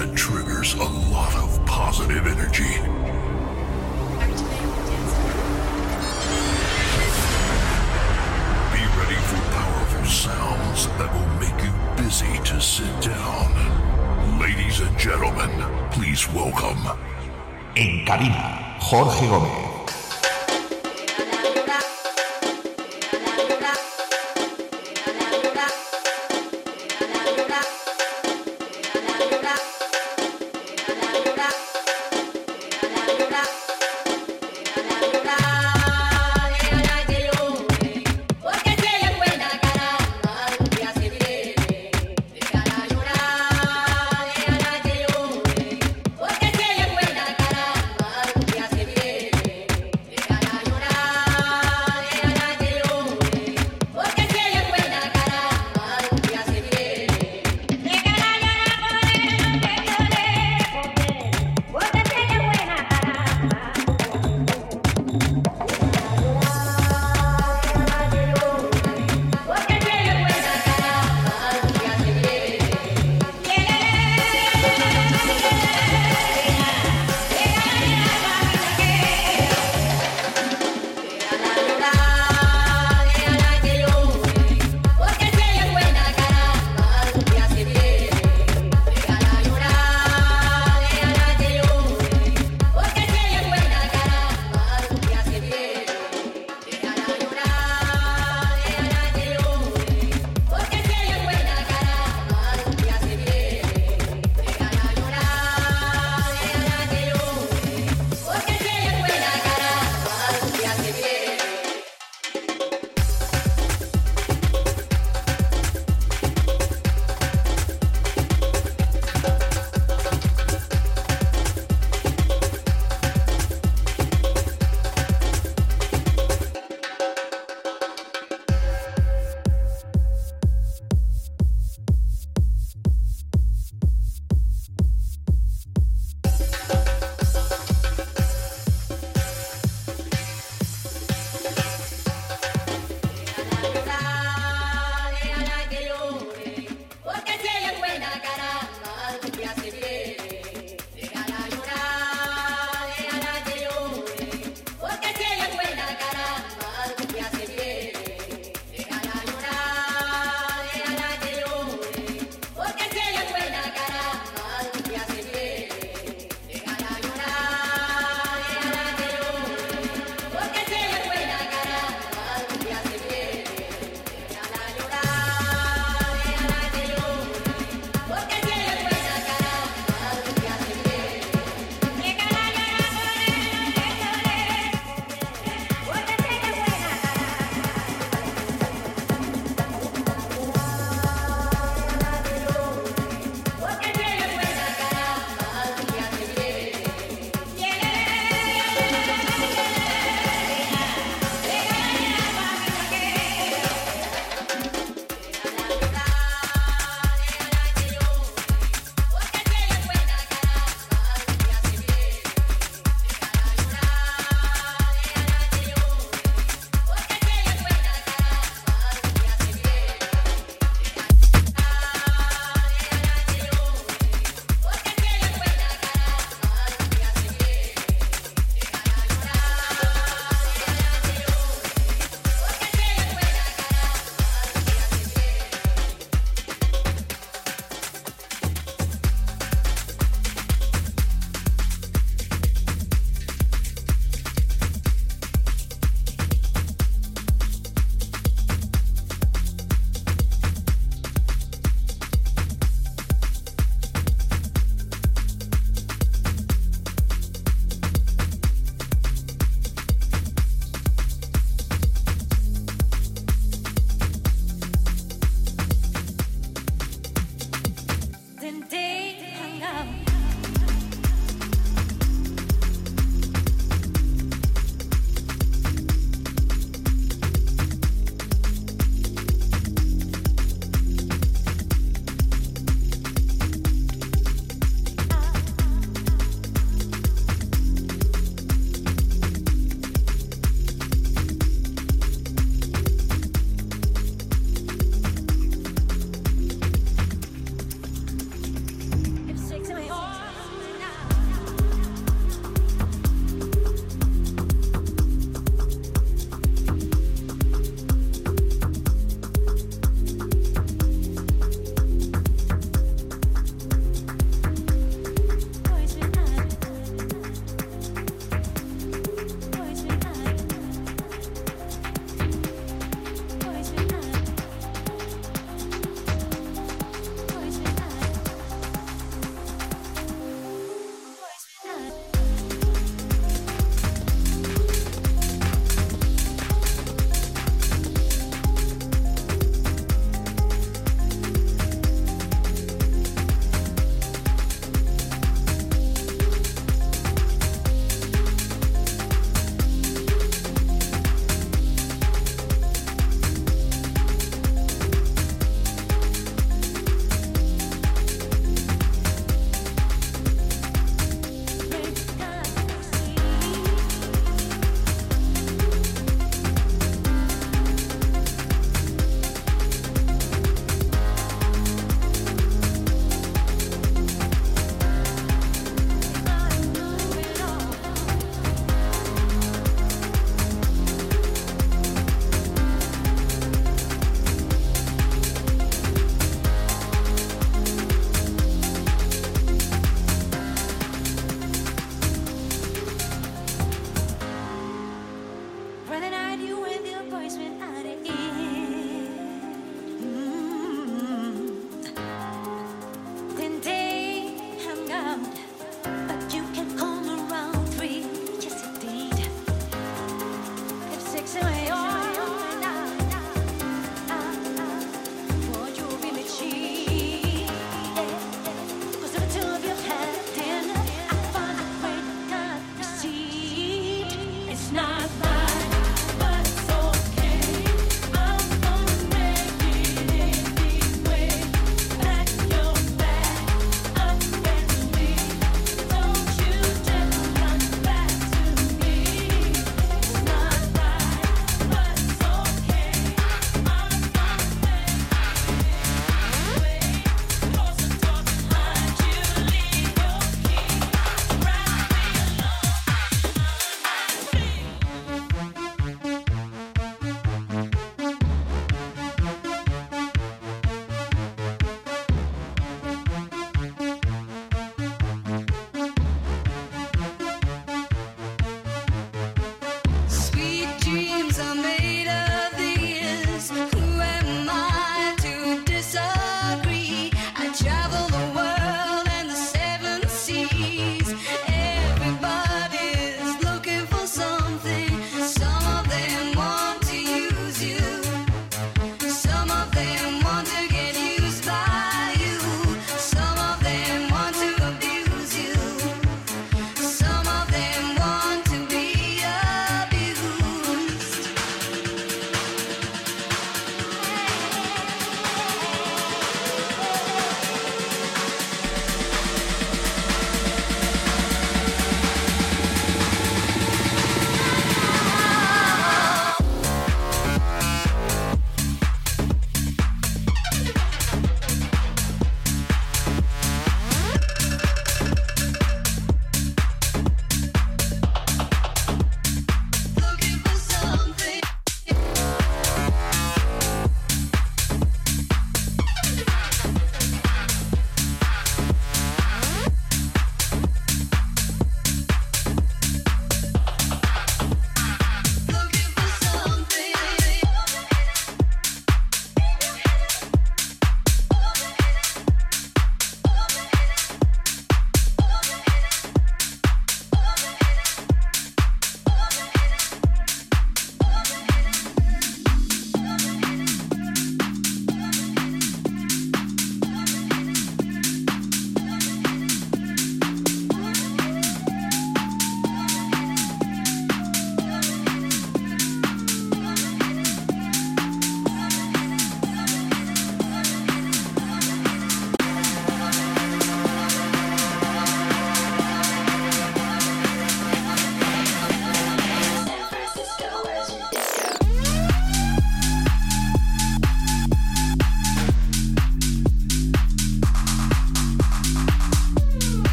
that triggers a lot of positive energy. Be ready for powerful sounds that will make you busy to sit down. Ladies and gentlemen, please welcome. En cabina, Jorge Gómez.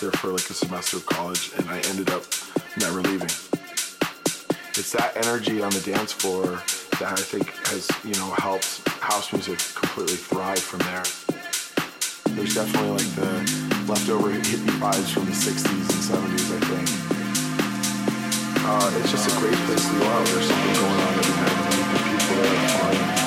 There for like a semester of college, and I ended up never leaving. It's that energy on the dance floor that I think has, you know, helped house music completely thrive from there. There's definitely like the leftover hippie vibes from the 60s and 70s, I think. Uh, it's just a great place to go out. There's something going on every night. People are fun.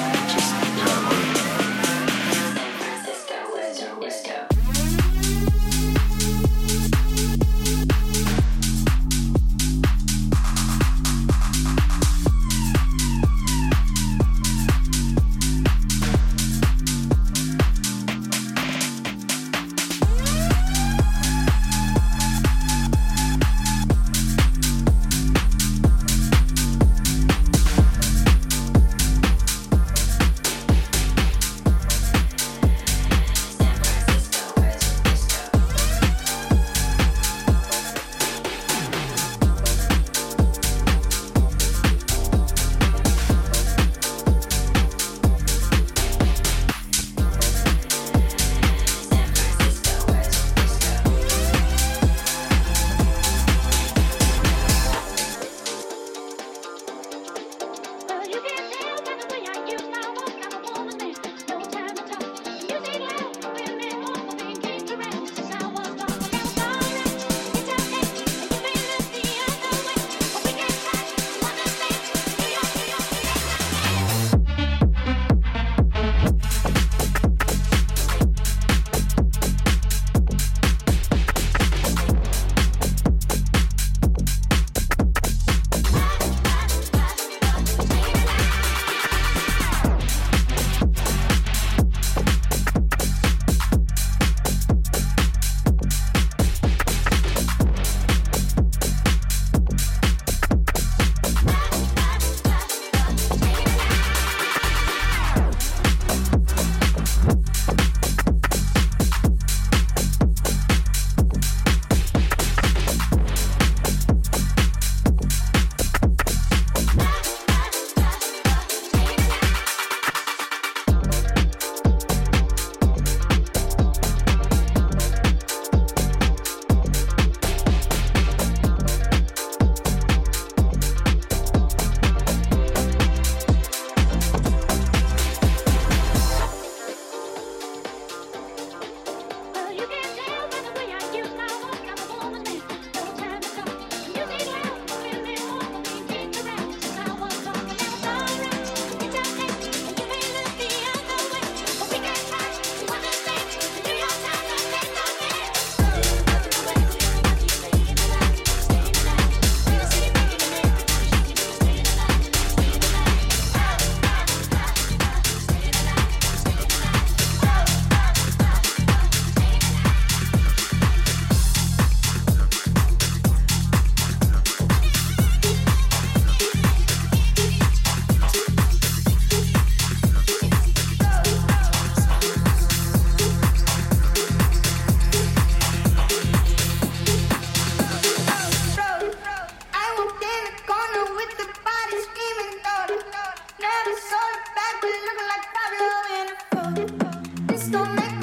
don't make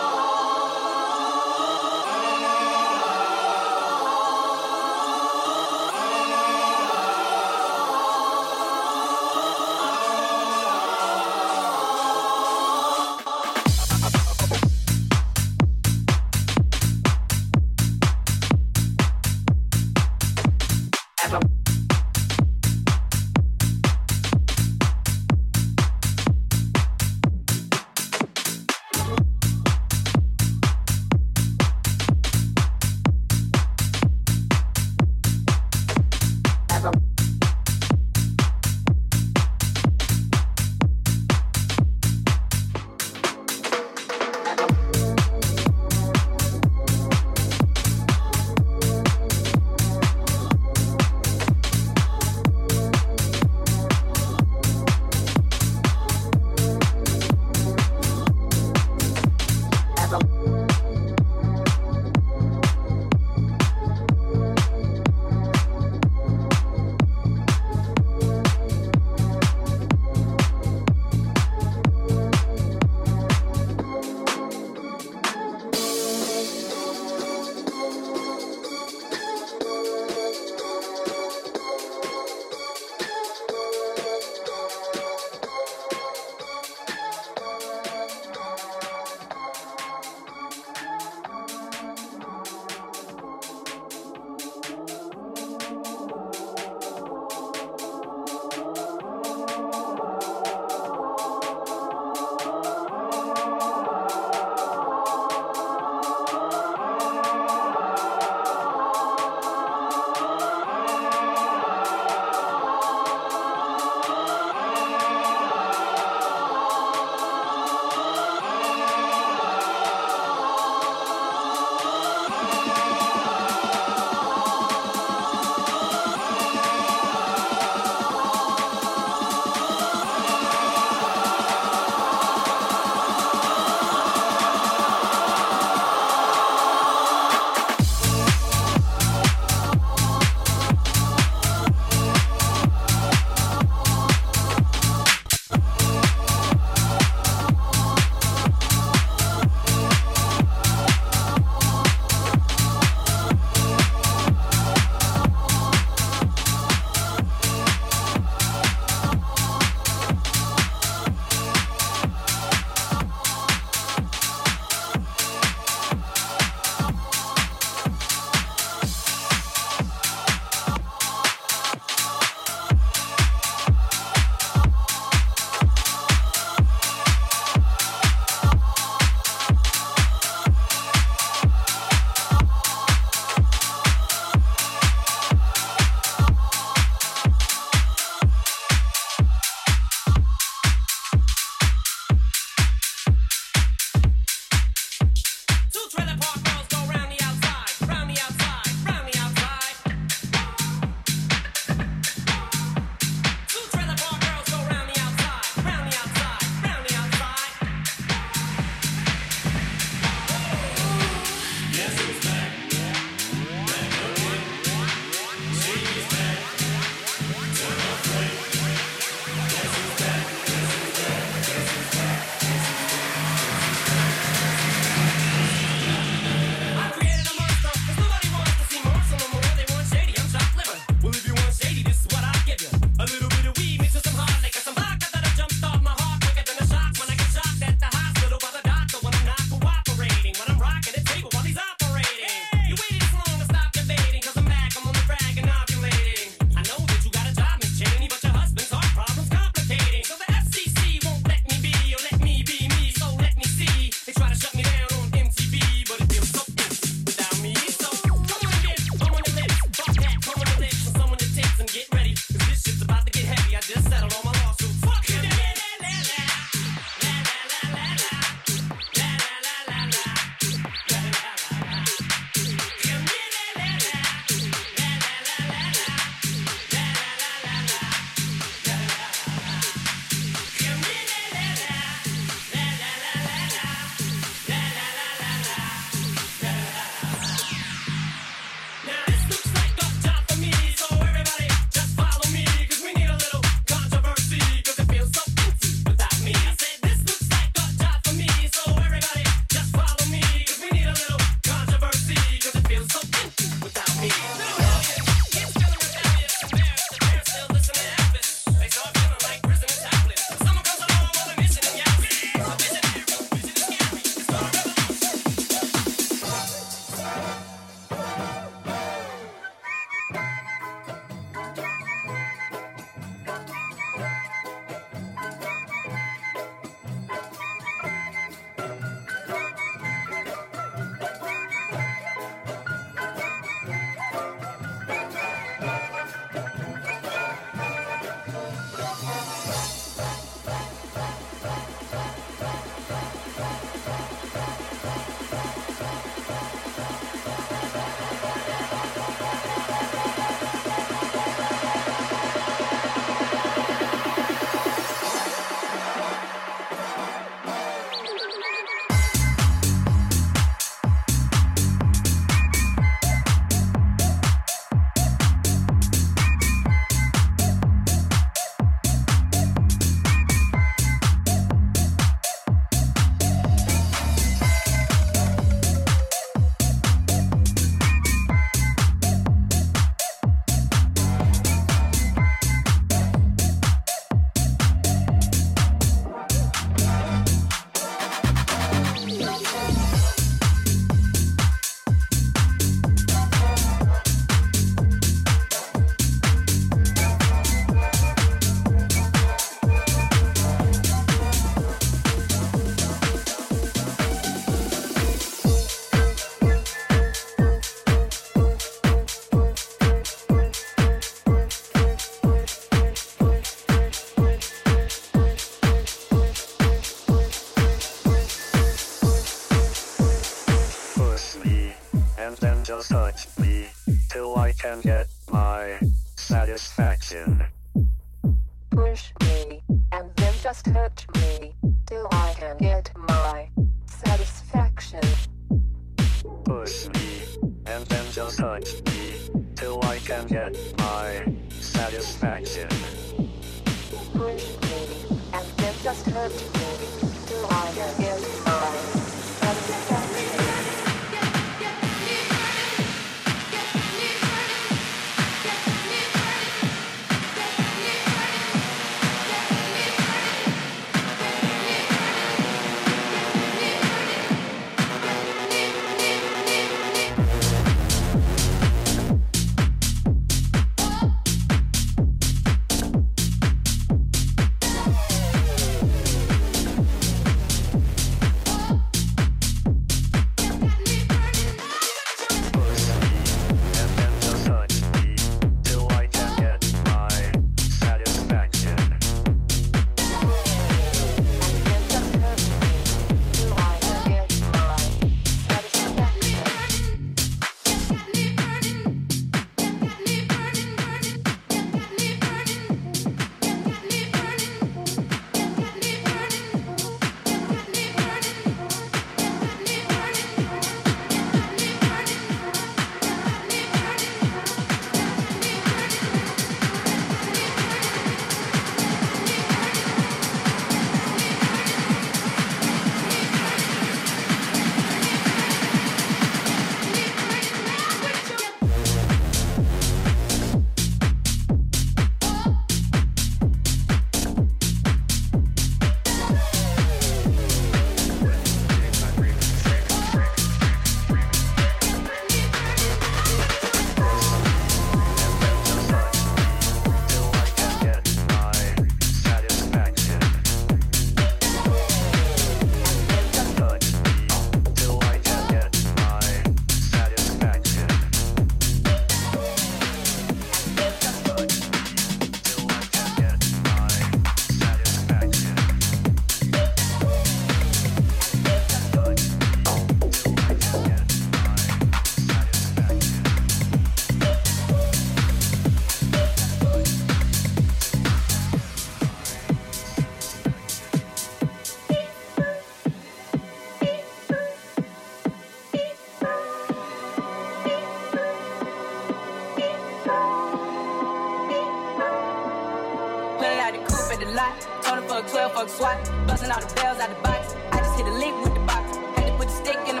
out the box. I just hit a lick with the box. Had to put the stick in the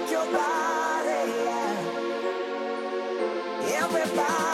rock your body, yeah. Everybody.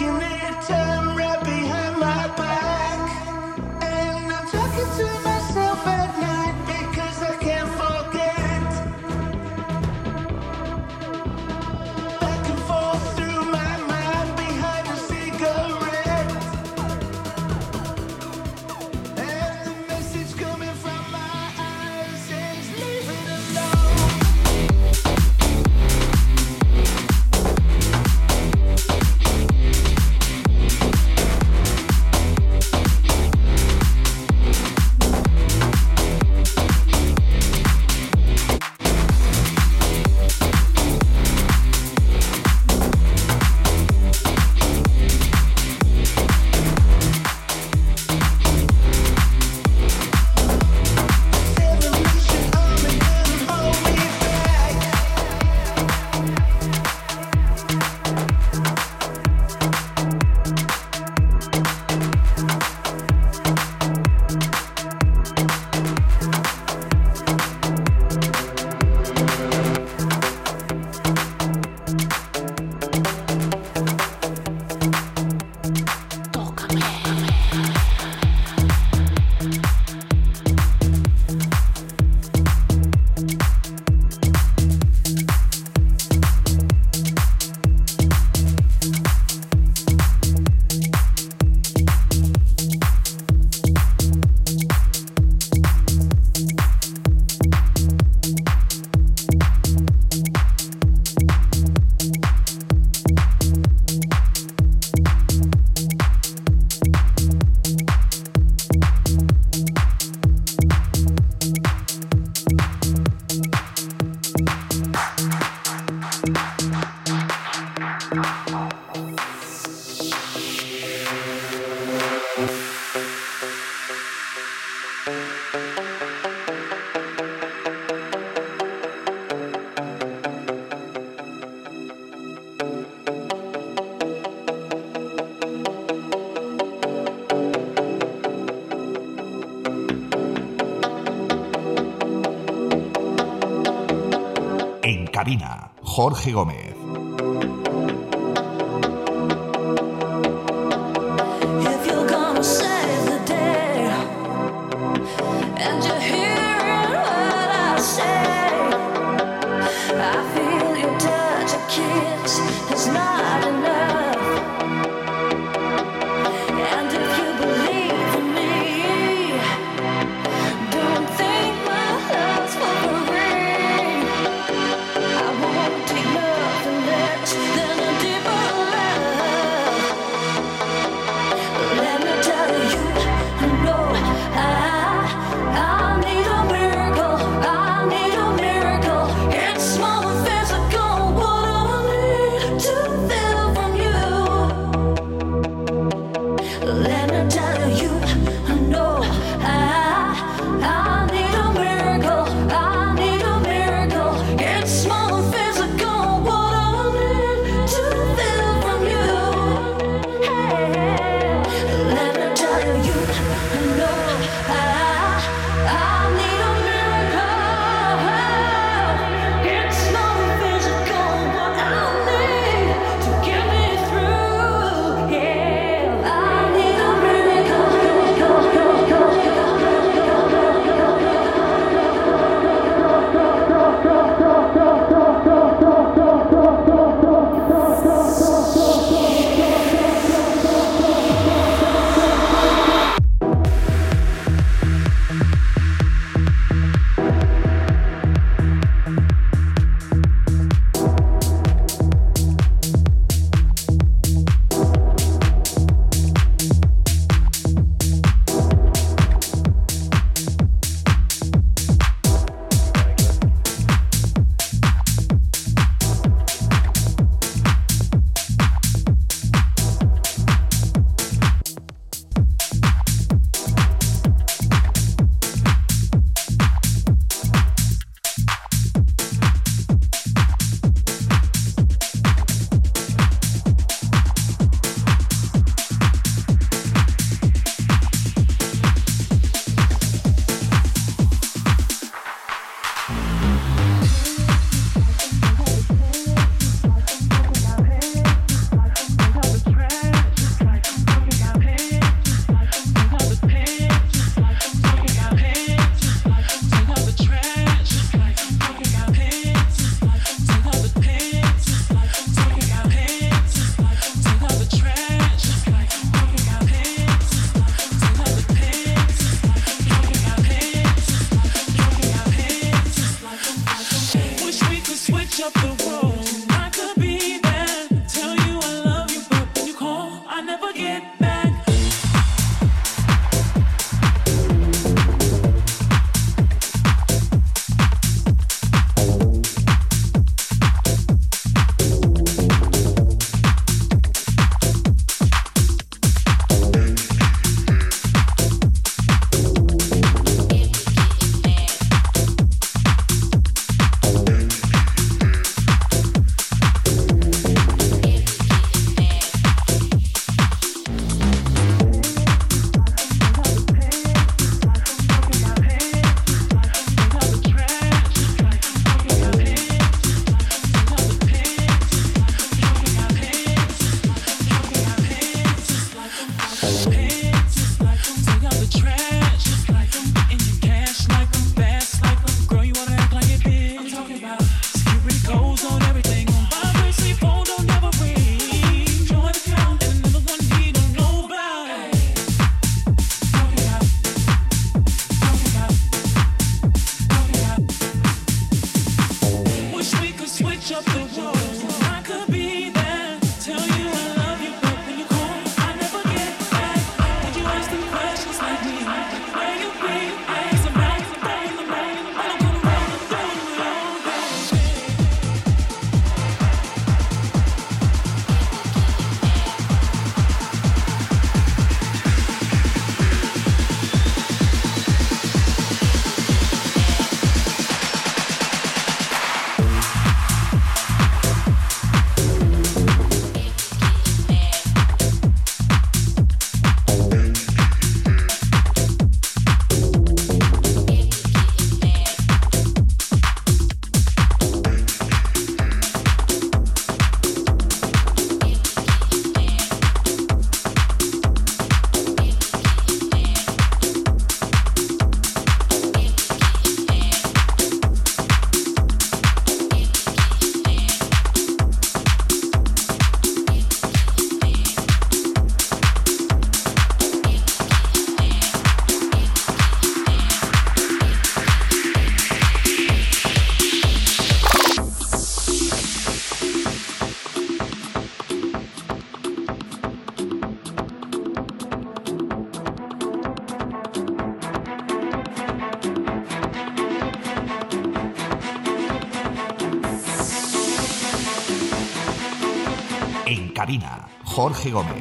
En Jorge Gómez. Jorge Gómez.